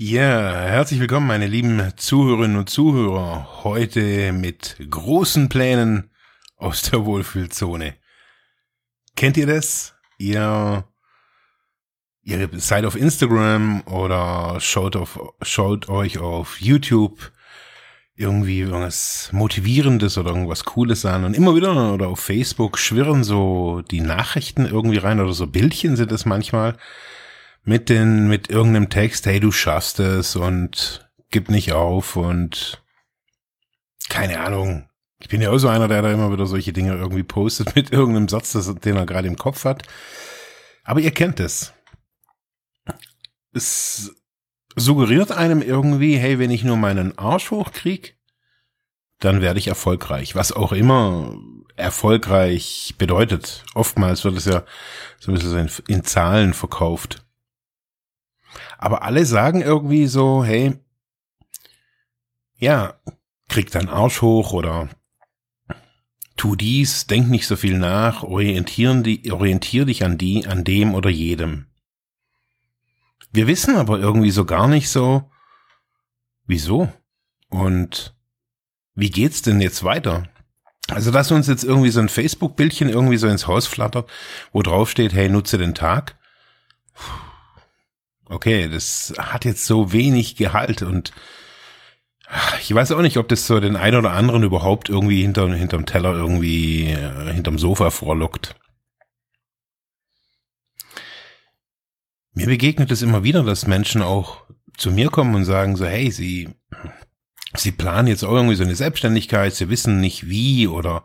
Ja, herzlich willkommen, meine lieben Zuhörerinnen und Zuhörer. Heute mit großen Plänen aus der Wohlfühlzone. Kennt ihr das? Ihr, ihr seid auf Instagram oder schaut, auf, schaut euch auf YouTube irgendwie irgendwas Motivierendes oder irgendwas Cooles an und immer wieder oder auf Facebook schwirren so die Nachrichten irgendwie rein oder so Bildchen sind es manchmal mit den, mit irgendeinem Text, hey, du schaffst es und gib nicht auf und keine Ahnung. Ich bin ja auch so einer, der da immer wieder solche Dinge irgendwie postet mit irgendeinem Satz, den er gerade im Kopf hat. Aber ihr kennt es. Es suggeriert einem irgendwie, hey, wenn ich nur meinen Arsch hochkrieg, dann werde ich erfolgreich. Was auch immer erfolgreich bedeutet. Oftmals wird es ja so ein bisschen in Zahlen verkauft. Aber alle sagen irgendwie so, hey, ja, krieg deinen Arsch hoch oder tu dies, denk nicht so viel nach, orientieren die, orientier dich an die, an dem oder jedem. Wir wissen aber irgendwie so gar nicht so, wieso und wie geht's denn jetzt weiter? Also, dass uns jetzt irgendwie so ein Facebook-Bildchen irgendwie so ins Haus flattert, wo drauf steht, hey, nutze den Tag. Puh okay, das hat jetzt so wenig Gehalt und ich weiß auch nicht, ob das so den einen oder anderen überhaupt irgendwie hinter, hinterm Teller irgendwie, äh, hinterm Sofa vorlockt. Mir begegnet es immer wieder, dass Menschen auch zu mir kommen und sagen so, hey, sie, sie planen jetzt auch irgendwie so eine Selbstständigkeit, sie wissen nicht wie oder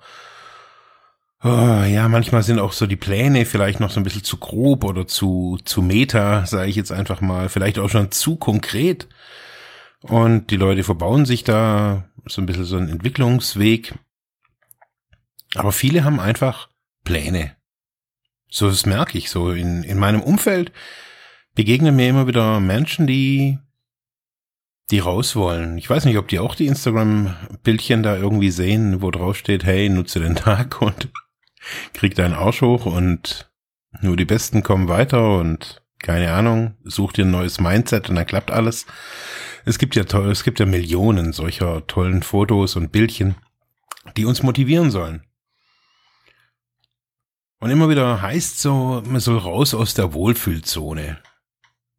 Oh, ja, manchmal sind auch so die Pläne vielleicht noch so ein bisschen zu grob oder zu, zu meta, sage ich jetzt einfach mal, vielleicht auch schon zu konkret. Und die Leute verbauen sich da so ein bisschen so einen Entwicklungsweg. Aber viele haben einfach Pläne. So, das merke ich so. In, in meinem Umfeld begegnen mir immer wieder Menschen, die, die raus wollen. Ich weiß nicht, ob die auch die Instagram-Bildchen da irgendwie sehen, wo drauf steht, hey, nutze den Tag und krieg deinen Arsch hoch und nur die Besten kommen weiter und keine Ahnung, such dir ein neues Mindset und dann klappt alles. Es gibt ja toll, es gibt ja Millionen solcher tollen Fotos und Bildchen, die uns motivieren sollen. Und immer wieder heißt so, man soll raus aus der Wohlfühlzone.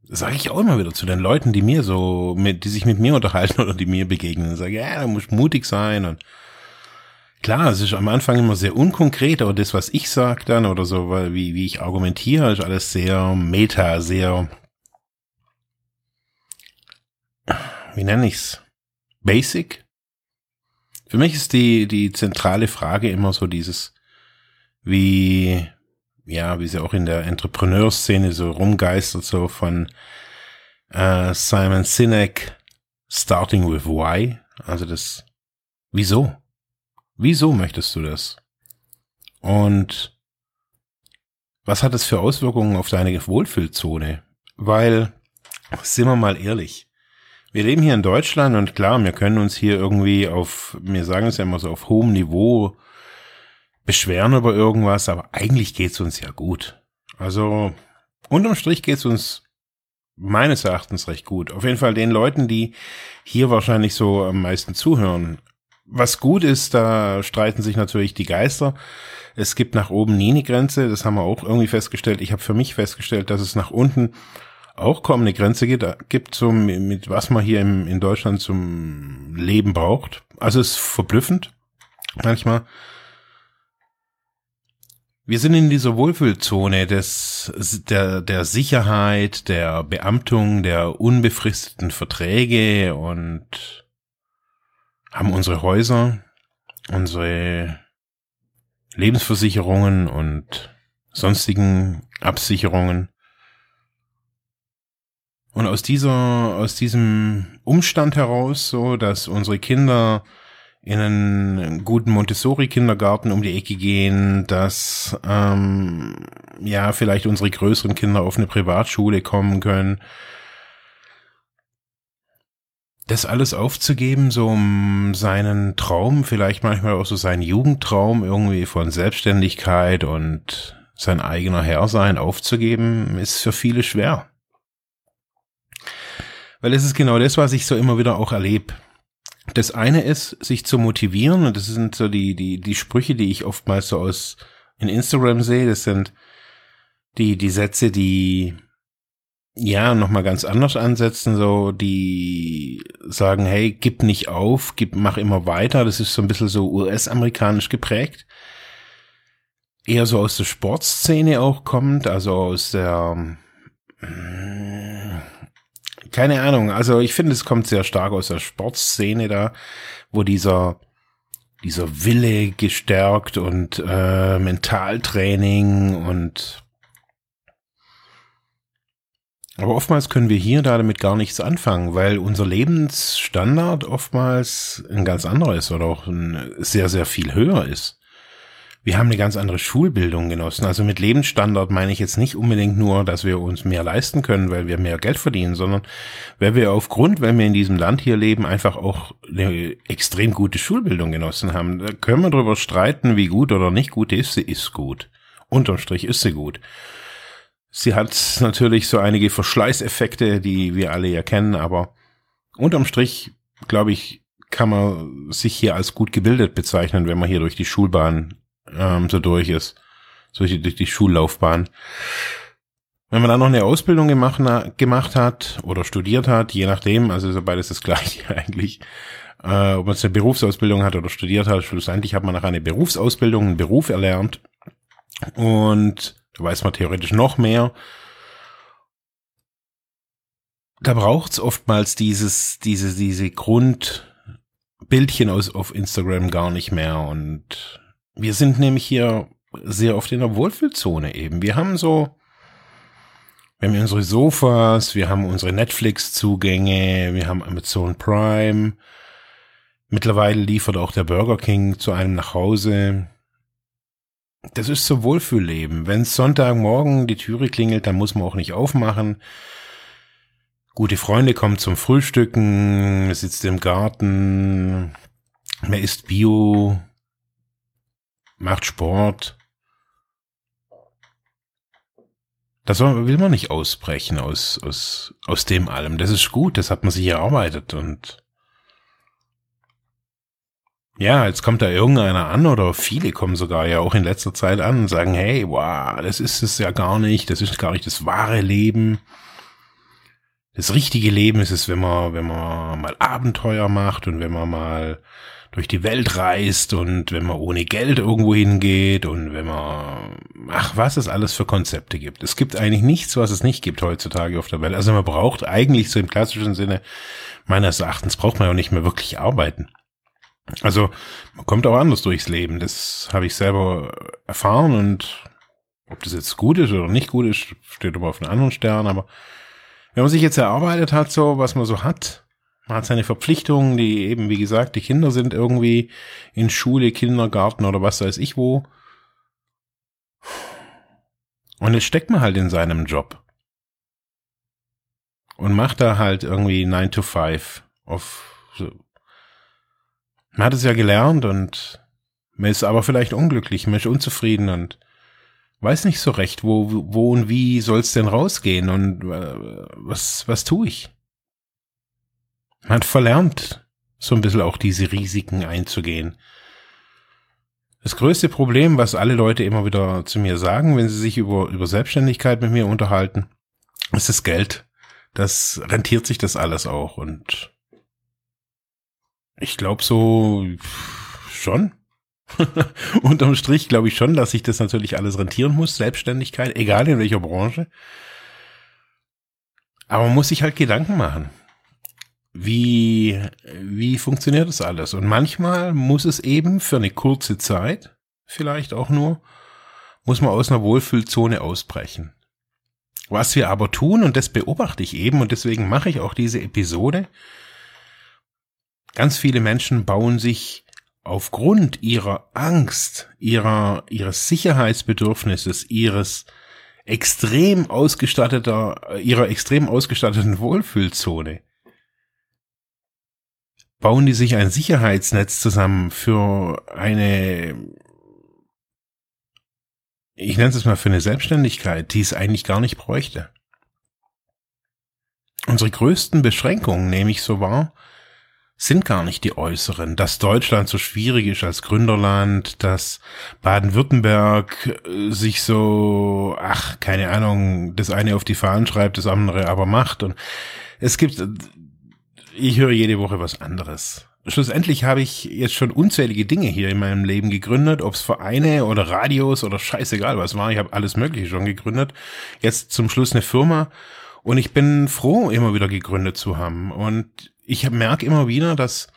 Sage ich auch immer wieder zu den Leuten, die mir so, mit, die sich mit mir unterhalten oder die mir begegnen. Sage, ja, da muss mutig sein und Klar, es ist am Anfang immer sehr unkonkret, aber das, was ich sag dann oder so, weil wie, wie ich argumentiere, ist alles sehr meta, sehr, wie nenne ich's? Basic? Für mich ist die, die zentrale Frage immer so dieses, wie, ja, wie sie auch in der Entrepreneurszene so rumgeistert, so von äh, Simon Sinek, starting with why, also das, wieso? Wieso möchtest du das? Und was hat es für Auswirkungen auf deine Wohlfühlzone? Weil, sind wir mal ehrlich, wir leben hier in Deutschland und klar, wir können uns hier irgendwie auf, wir sagen es ja immer so, auf hohem Niveau beschweren über irgendwas, aber eigentlich geht's uns ja gut. Also, unterm Strich geht's uns meines Erachtens recht gut. Auf jeden Fall den Leuten, die hier wahrscheinlich so am meisten zuhören was gut ist, da streiten sich natürlich die Geister. Es gibt nach oben nie eine Grenze, das haben wir auch irgendwie festgestellt. Ich habe für mich festgestellt, dass es nach unten auch kaum eine Grenze gibt, gibt so mit was man hier im, in Deutschland zum Leben braucht. Also es ist verblüffend manchmal. Wir sind in dieser Wohlfühlzone des, der, der Sicherheit, der Beamtung, der unbefristeten Verträge und haben unsere Häuser, unsere Lebensversicherungen und sonstigen Absicherungen. Und aus dieser, aus diesem Umstand heraus, so, dass unsere Kinder in einen guten Montessori-Kindergarten um die Ecke gehen, dass ähm, ja vielleicht unsere größeren Kinder auf eine Privatschule kommen können. Das alles aufzugeben, so um seinen Traum, vielleicht manchmal auch so seinen Jugendtraum irgendwie von Selbstständigkeit und sein eigener Herr sein aufzugeben, ist für viele schwer. Weil es ist genau das, was ich so immer wieder auch erlebe. Das eine ist, sich zu motivieren, und das sind so die, die, die Sprüche, die ich oftmals so aus in Instagram sehe, das sind die, die Sätze, die ja nochmal ganz anders ansetzen, so die sagen, hey, gib nicht auf, gib, mach immer weiter. Das ist so ein bisschen so US-amerikanisch geprägt. Eher so aus der Sportszene auch kommt, also aus der keine Ahnung. Also ich finde, es kommt sehr stark aus der Sportszene da, wo dieser dieser Wille gestärkt und äh, Mentaltraining und aber oftmals können wir hier da damit gar nichts anfangen, weil unser Lebensstandard oftmals ein ganz anderer ist oder auch ein sehr, sehr viel höher ist wir haben eine ganz andere Schulbildung genossen. Also mit Lebensstandard meine ich jetzt nicht unbedingt nur, dass wir uns mehr leisten können, weil wir mehr Geld verdienen, sondern weil wir aufgrund, wenn wir in diesem Land hier leben, einfach auch eine extrem gute Schulbildung genossen haben. Da können wir darüber streiten, wie gut oder nicht gut ist. Sie ist gut. Unterm Strich ist sie gut. Sie hat natürlich so einige Verschleißeffekte, die wir alle ja kennen, aber unterm Strich, glaube ich, kann man sich hier als gut gebildet bezeichnen, wenn man hier durch die Schulbahn ähm, so durch ist. So durch die Schullaufbahn. Wenn man dann noch eine Ausbildung gemacht, gemacht hat oder studiert hat, je nachdem, also ja beides das gleiche eigentlich, äh, ob man eine Berufsausbildung hat oder studiert hat, schlussendlich hat man nach einer Berufsausbildung einen Beruf erlernt und da weiß man theoretisch noch mehr. Da braucht's oftmals dieses, diese, diese Grundbildchen aus, auf Instagram gar nicht mehr und wir sind nämlich hier sehr oft in der Wohlfühlzone eben. Wir haben so, wir haben unsere Sofas, wir haben unsere Netflix-Zugänge, wir haben Amazon Prime. Mittlerweile liefert auch der Burger King zu einem nach Hause. Das ist so Wohlfühlleben. Wenn Sonntagmorgen die Türe klingelt, dann muss man auch nicht aufmachen. Gute Freunde kommen zum Frühstücken, sitzt im Garten, man isst Bio, macht Sport. Das will man nicht ausbrechen aus, aus, aus dem allem. Das ist gut, das hat man sich erarbeitet und ja, jetzt kommt da irgendeiner an oder viele kommen sogar ja auch in letzter Zeit an und sagen, hey, wow, das ist es ja gar nicht, das ist gar nicht das wahre Leben. Das richtige Leben ist es, wenn man, wenn man mal Abenteuer macht und wenn man mal durch die Welt reist und wenn man ohne Geld irgendwo hingeht und wenn man, ach, was es alles für Konzepte gibt. Es gibt eigentlich nichts, was es nicht gibt heutzutage auf der Welt. Also man braucht eigentlich so im klassischen Sinne, meines Erachtens braucht man ja nicht mehr wirklich arbeiten. Also man kommt auch anders durchs Leben. Das habe ich selber erfahren und ob das jetzt gut ist oder nicht gut ist, steht aber auf einem anderen Stern. Aber wenn man sich jetzt erarbeitet hat, so was man so hat, man hat seine Verpflichtungen, die eben, wie gesagt, die Kinder sind irgendwie in Schule, Kindergarten oder was weiß ich wo. Und jetzt steckt man halt in seinem Job. Und macht da halt irgendwie 9 to 5 auf, so. Man hat es ja gelernt und man ist aber vielleicht unglücklich, man ist unzufrieden und weiß nicht so recht, wo, wo und wie soll es denn rausgehen und äh, was, was tue ich? Man hat verlernt, so ein bisschen auch diese Risiken einzugehen. Das größte Problem, was alle Leute immer wieder zu mir sagen, wenn sie sich über, über Selbstständigkeit mit mir unterhalten, ist das Geld. Das rentiert sich das alles auch und ich glaube so schon. Unterm Strich glaube ich schon, dass sich das natürlich alles rentieren muss, Selbstständigkeit, egal in welcher Branche. Aber man muss sich halt Gedanken machen wie, wie funktioniert das alles? Und manchmal muss es eben für eine kurze Zeit, vielleicht auch nur, muss man aus einer Wohlfühlzone ausbrechen. Was wir aber tun, und das beobachte ich eben, und deswegen mache ich auch diese Episode, ganz viele Menschen bauen sich aufgrund ihrer Angst, ihrer, ihres Sicherheitsbedürfnisses, ihres extrem ausgestatteter, ihrer extrem ausgestatteten Wohlfühlzone, bauen die sich ein Sicherheitsnetz zusammen für eine, ich nenne es mal für eine Selbstständigkeit, die es eigentlich gar nicht bräuchte. Unsere größten Beschränkungen nehme ich so wahr, sind gar nicht die äußeren. Dass Deutschland so schwierig ist als Gründerland, dass Baden-Württemberg äh, sich so, ach, keine Ahnung, das eine auf die Fahnen schreibt, das andere aber macht. Und es gibt, ich höre jede Woche was anderes. Schlussendlich habe ich jetzt schon unzählige Dinge hier in meinem Leben gegründet, ob es Vereine oder Radios oder scheißegal was war. Ich habe alles Mögliche schon gegründet. Jetzt zum Schluss eine Firma. Und ich bin froh, immer wieder gegründet zu haben. Und ich merke immer wieder, dass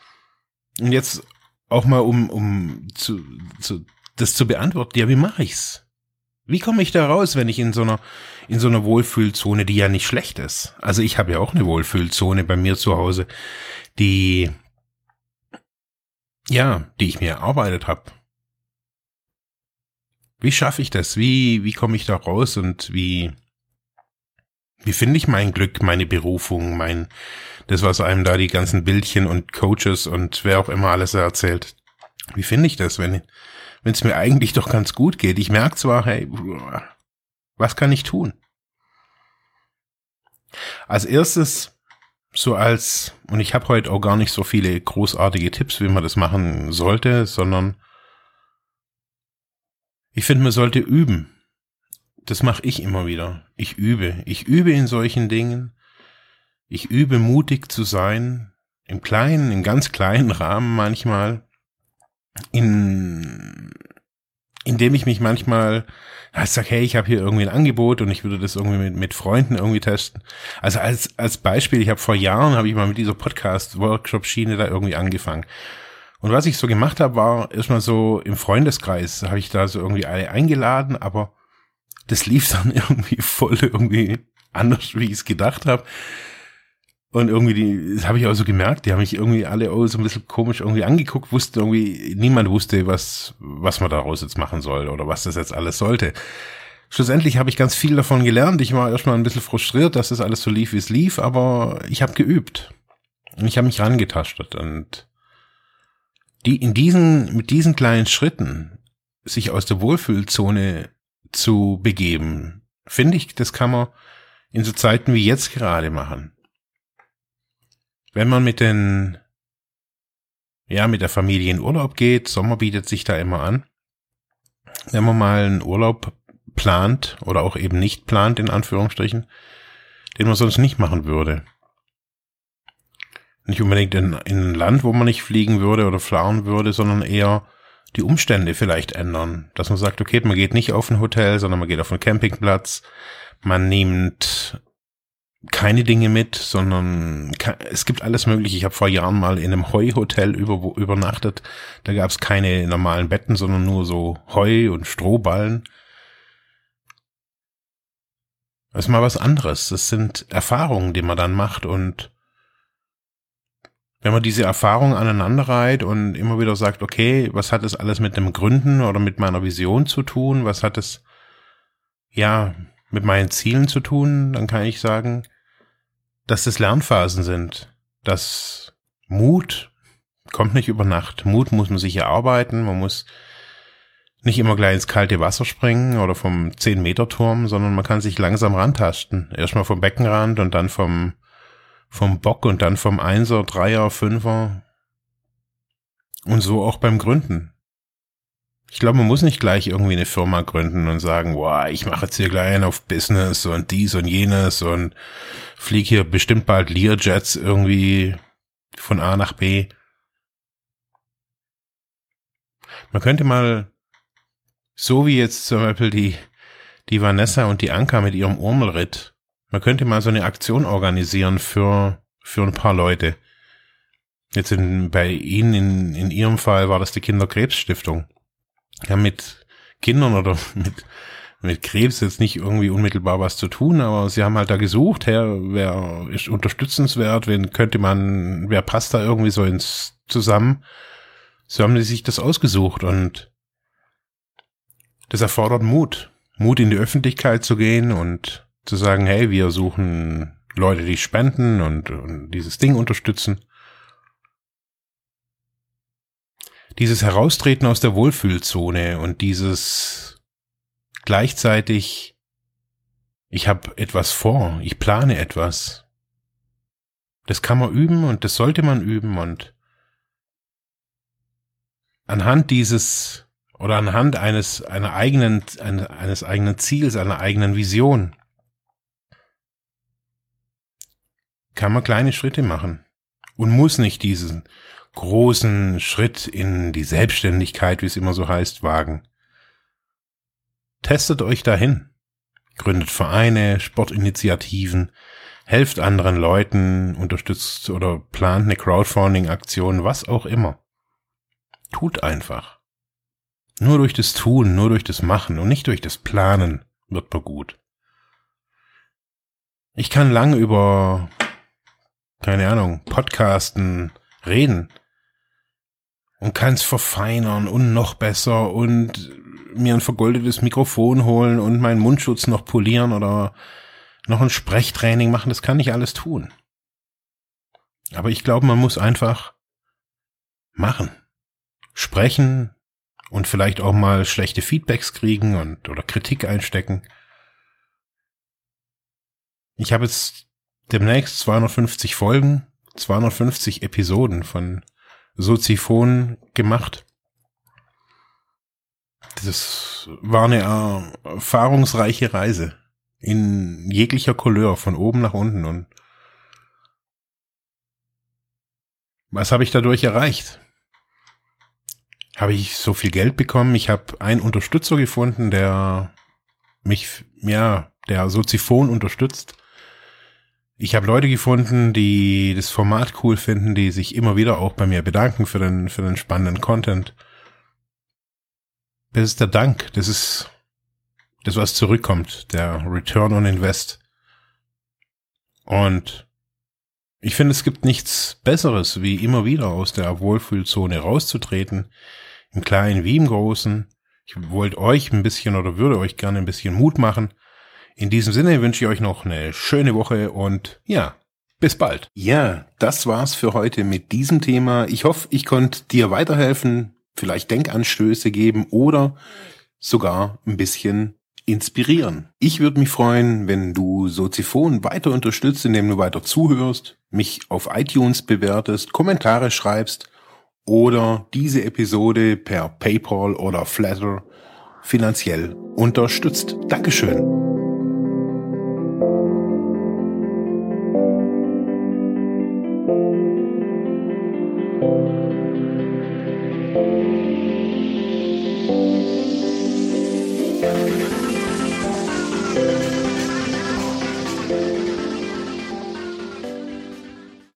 und jetzt auch mal um um zu, zu das zu beantworten, ja, wie mache ich's? Wie komme ich da raus, wenn ich in so einer in so einer Wohlfühlzone, die ja nicht schlecht ist. Also ich habe ja auch eine Wohlfühlzone bei mir zu Hause, die ja, die ich mir erarbeitet habe. Wie schaffe ich das? Wie wie komme ich da raus und wie wie finde ich mein Glück, meine Berufung, mein, das, was einem da die ganzen Bildchen und Coaches und wer auch immer alles erzählt? Wie finde ich das, wenn, wenn es mir eigentlich doch ganz gut geht? Ich merke zwar, hey, was kann ich tun? Als erstes, so als, und ich habe heute auch gar nicht so viele großartige Tipps, wie man das machen sollte, sondern ich finde, man sollte üben das mache ich immer wieder. Ich übe. Ich übe in solchen Dingen. Ich übe mutig zu sein. Im kleinen, im ganz kleinen Rahmen manchmal. In, indem ich mich manchmal ich sag, hey, ich habe hier irgendwie ein Angebot und ich würde das irgendwie mit, mit Freunden irgendwie testen. Also als, als Beispiel, ich habe vor Jahren, habe ich mal mit dieser Podcast-Workshop-Schiene da irgendwie angefangen. Und was ich so gemacht habe, war erstmal so im Freundeskreis, habe ich da so irgendwie alle eingeladen, aber das lief dann irgendwie voll irgendwie anders, wie ich es gedacht habe. Und irgendwie, die, das habe ich auch so gemerkt, die haben mich irgendwie alle auch so ein bisschen komisch irgendwie angeguckt, wusste irgendwie, niemand wusste, was, was man daraus jetzt machen soll oder was das jetzt alles sollte. Schlussendlich habe ich ganz viel davon gelernt. Ich war erstmal ein bisschen frustriert, dass das alles so lief, wie es lief, aber ich habe geübt. Und ich habe mich rangetastet und die in diesen, mit diesen kleinen Schritten sich aus der Wohlfühlzone zu begeben. Finde ich, das kann man in so Zeiten wie jetzt gerade machen. Wenn man mit den, ja, mit der Familie in Urlaub geht, Sommer bietet sich da immer an. Wenn man mal einen Urlaub plant oder auch eben nicht plant, in Anführungsstrichen, den man sonst nicht machen würde. Nicht unbedingt in, in ein Land, wo man nicht fliegen würde oder fahren würde, sondern eher die Umstände vielleicht ändern. Dass man sagt, okay, man geht nicht auf ein Hotel, sondern man geht auf einen Campingplatz. Man nimmt keine Dinge mit, sondern es gibt alles mögliche. Ich habe vor Jahren mal in einem Heuhotel über, übernachtet. Da gab es keine normalen Betten, sondern nur so Heu und Strohballen. Das ist mal was anderes. Das sind Erfahrungen, die man dann macht und wenn man diese Erfahrung aneinander reiht und immer wieder sagt, okay, was hat es alles mit dem Gründen oder mit meiner Vision zu tun? Was hat es, ja, mit meinen Zielen zu tun? Dann kann ich sagen, dass das Lernphasen sind. Dass Mut kommt nicht über Nacht. Mut muss man sich erarbeiten. Man muss nicht immer gleich ins kalte Wasser springen oder vom 10-Meter-Turm, sondern man kann sich langsam rantasten. Erstmal vom Beckenrand und dann vom vom Bock und dann vom Einser, Dreier, Fünfer. Und so auch beim Gründen. Ich glaube, man muss nicht gleich irgendwie eine Firma gründen und sagen, boah, ich mache jetzt hier gleich einen auf Business und dies und jenes und fliege hier bestimmt bald Learjets irgendwie von A nach B. Man könnte mal, so wie jetzt zum Beispiel die, die Vanessa und die Anka mit ihrem Urmelritt, man könnte mal so eine Aktion organisieren für, für ein paar Leute. Jetzt in, bei Ihnen, in, in Ihrem Fall war das die Kinderkrebsstiftung. Ja, mit Kindern oder mit, mit Krebs jetzt nicht irgendwie unmittelbar was zu tun, aber sie haben halt da gesucht, her, wer ist unterstützenswert, wen könnte man, wer passt da irgendwie so ins zusammen. So haben sie sich das ausgesucht und das erfordert Mut. Mut in die Öffentlichkeit zu gehen und zu sagen, hey, wir suchen Leute, die spenden und, und dieses Ding unterstützen. Dieses Heraustreten aus der Wohlfühlzone und dieses gleichzeitig, ich habe etwas vor, ich plane etwas. Das kann man üben und das sollte man üben und anhand dieses oder anhand eines einer eigenen eines eigenen Ziels, einer eigenen Vision kann man kleine Schritte machen und muss nicht diesen großen Schritt in die Selbstständigkeit, wie es immer so heißt, wagen. Testet euch dahin. Gründet Vereine, Sportinitiativen, helft anderen Leuten, unterstützt oder plant eine Crowdfunding-Aktion, was auch immer. Tut einfach. Nur durch das Tun, nur durch das Machen und nicht durch das Planen wird man gut. Ich kann lang über keine Ahnung, podcasten, reden und kann es verfeinern und noch besser und mir ein vergoldetes Mikrofon holen und meinen Mundschutz noch polieren oder noch ein Sprechtraining machen, das kann ich alles tun. Aber ich glaube, man muss einfach machen. Sprechen und vielleicht auch mal schlechte Feedbacks kriegen und oder Kritik einstecken. Ich habe jetzt demnächst 250 Folgen, 250 Episoden von Soziphon gemacht. Das war eine erfahrungsreiche Reise in jeglicher Couleur von oben nach unten und was habe ich dadurch erreicht? Habe ich so viel Geld bekommen? Ich habe einen Unterstützer gefunden, der mich, ja, der Soziphon unterstützt ich habe Leute gefunden, die das Format cool finden, die sich immer wieder auch bei mir bedanken für den, für den spannenden Content. Das ist der Dank. Das ist das, was zurückkommt. Der Return on Invest. Und ich finde, es gibt nichts Besseres, wie immer wieder aus der Wohlfühlzone rauszutreten. Im Kleinen wie im Großen. Ich wollte euch ein bisschen oder würde euch gerne ein bisschen Mut machen, in diesem Sinne wünsche ich euch noch eine schöne Woche und ja, bis bald. Ja, das war's für heute mit diesem Thema. Ich hoffe, ich konnte dir weiterhelfen, vielleicht Denkanstöße geben oder sogar ein bisschen inspirieren. Ich würde mich freuen, wenn du Soziphon weiter unterstützt, indem du weiter zuhörst, mich auf iTunes bewertest, Kommentare schreibst oder diese Episode per PayPal oder Flatter finanziell unterstützt. Dankeschön.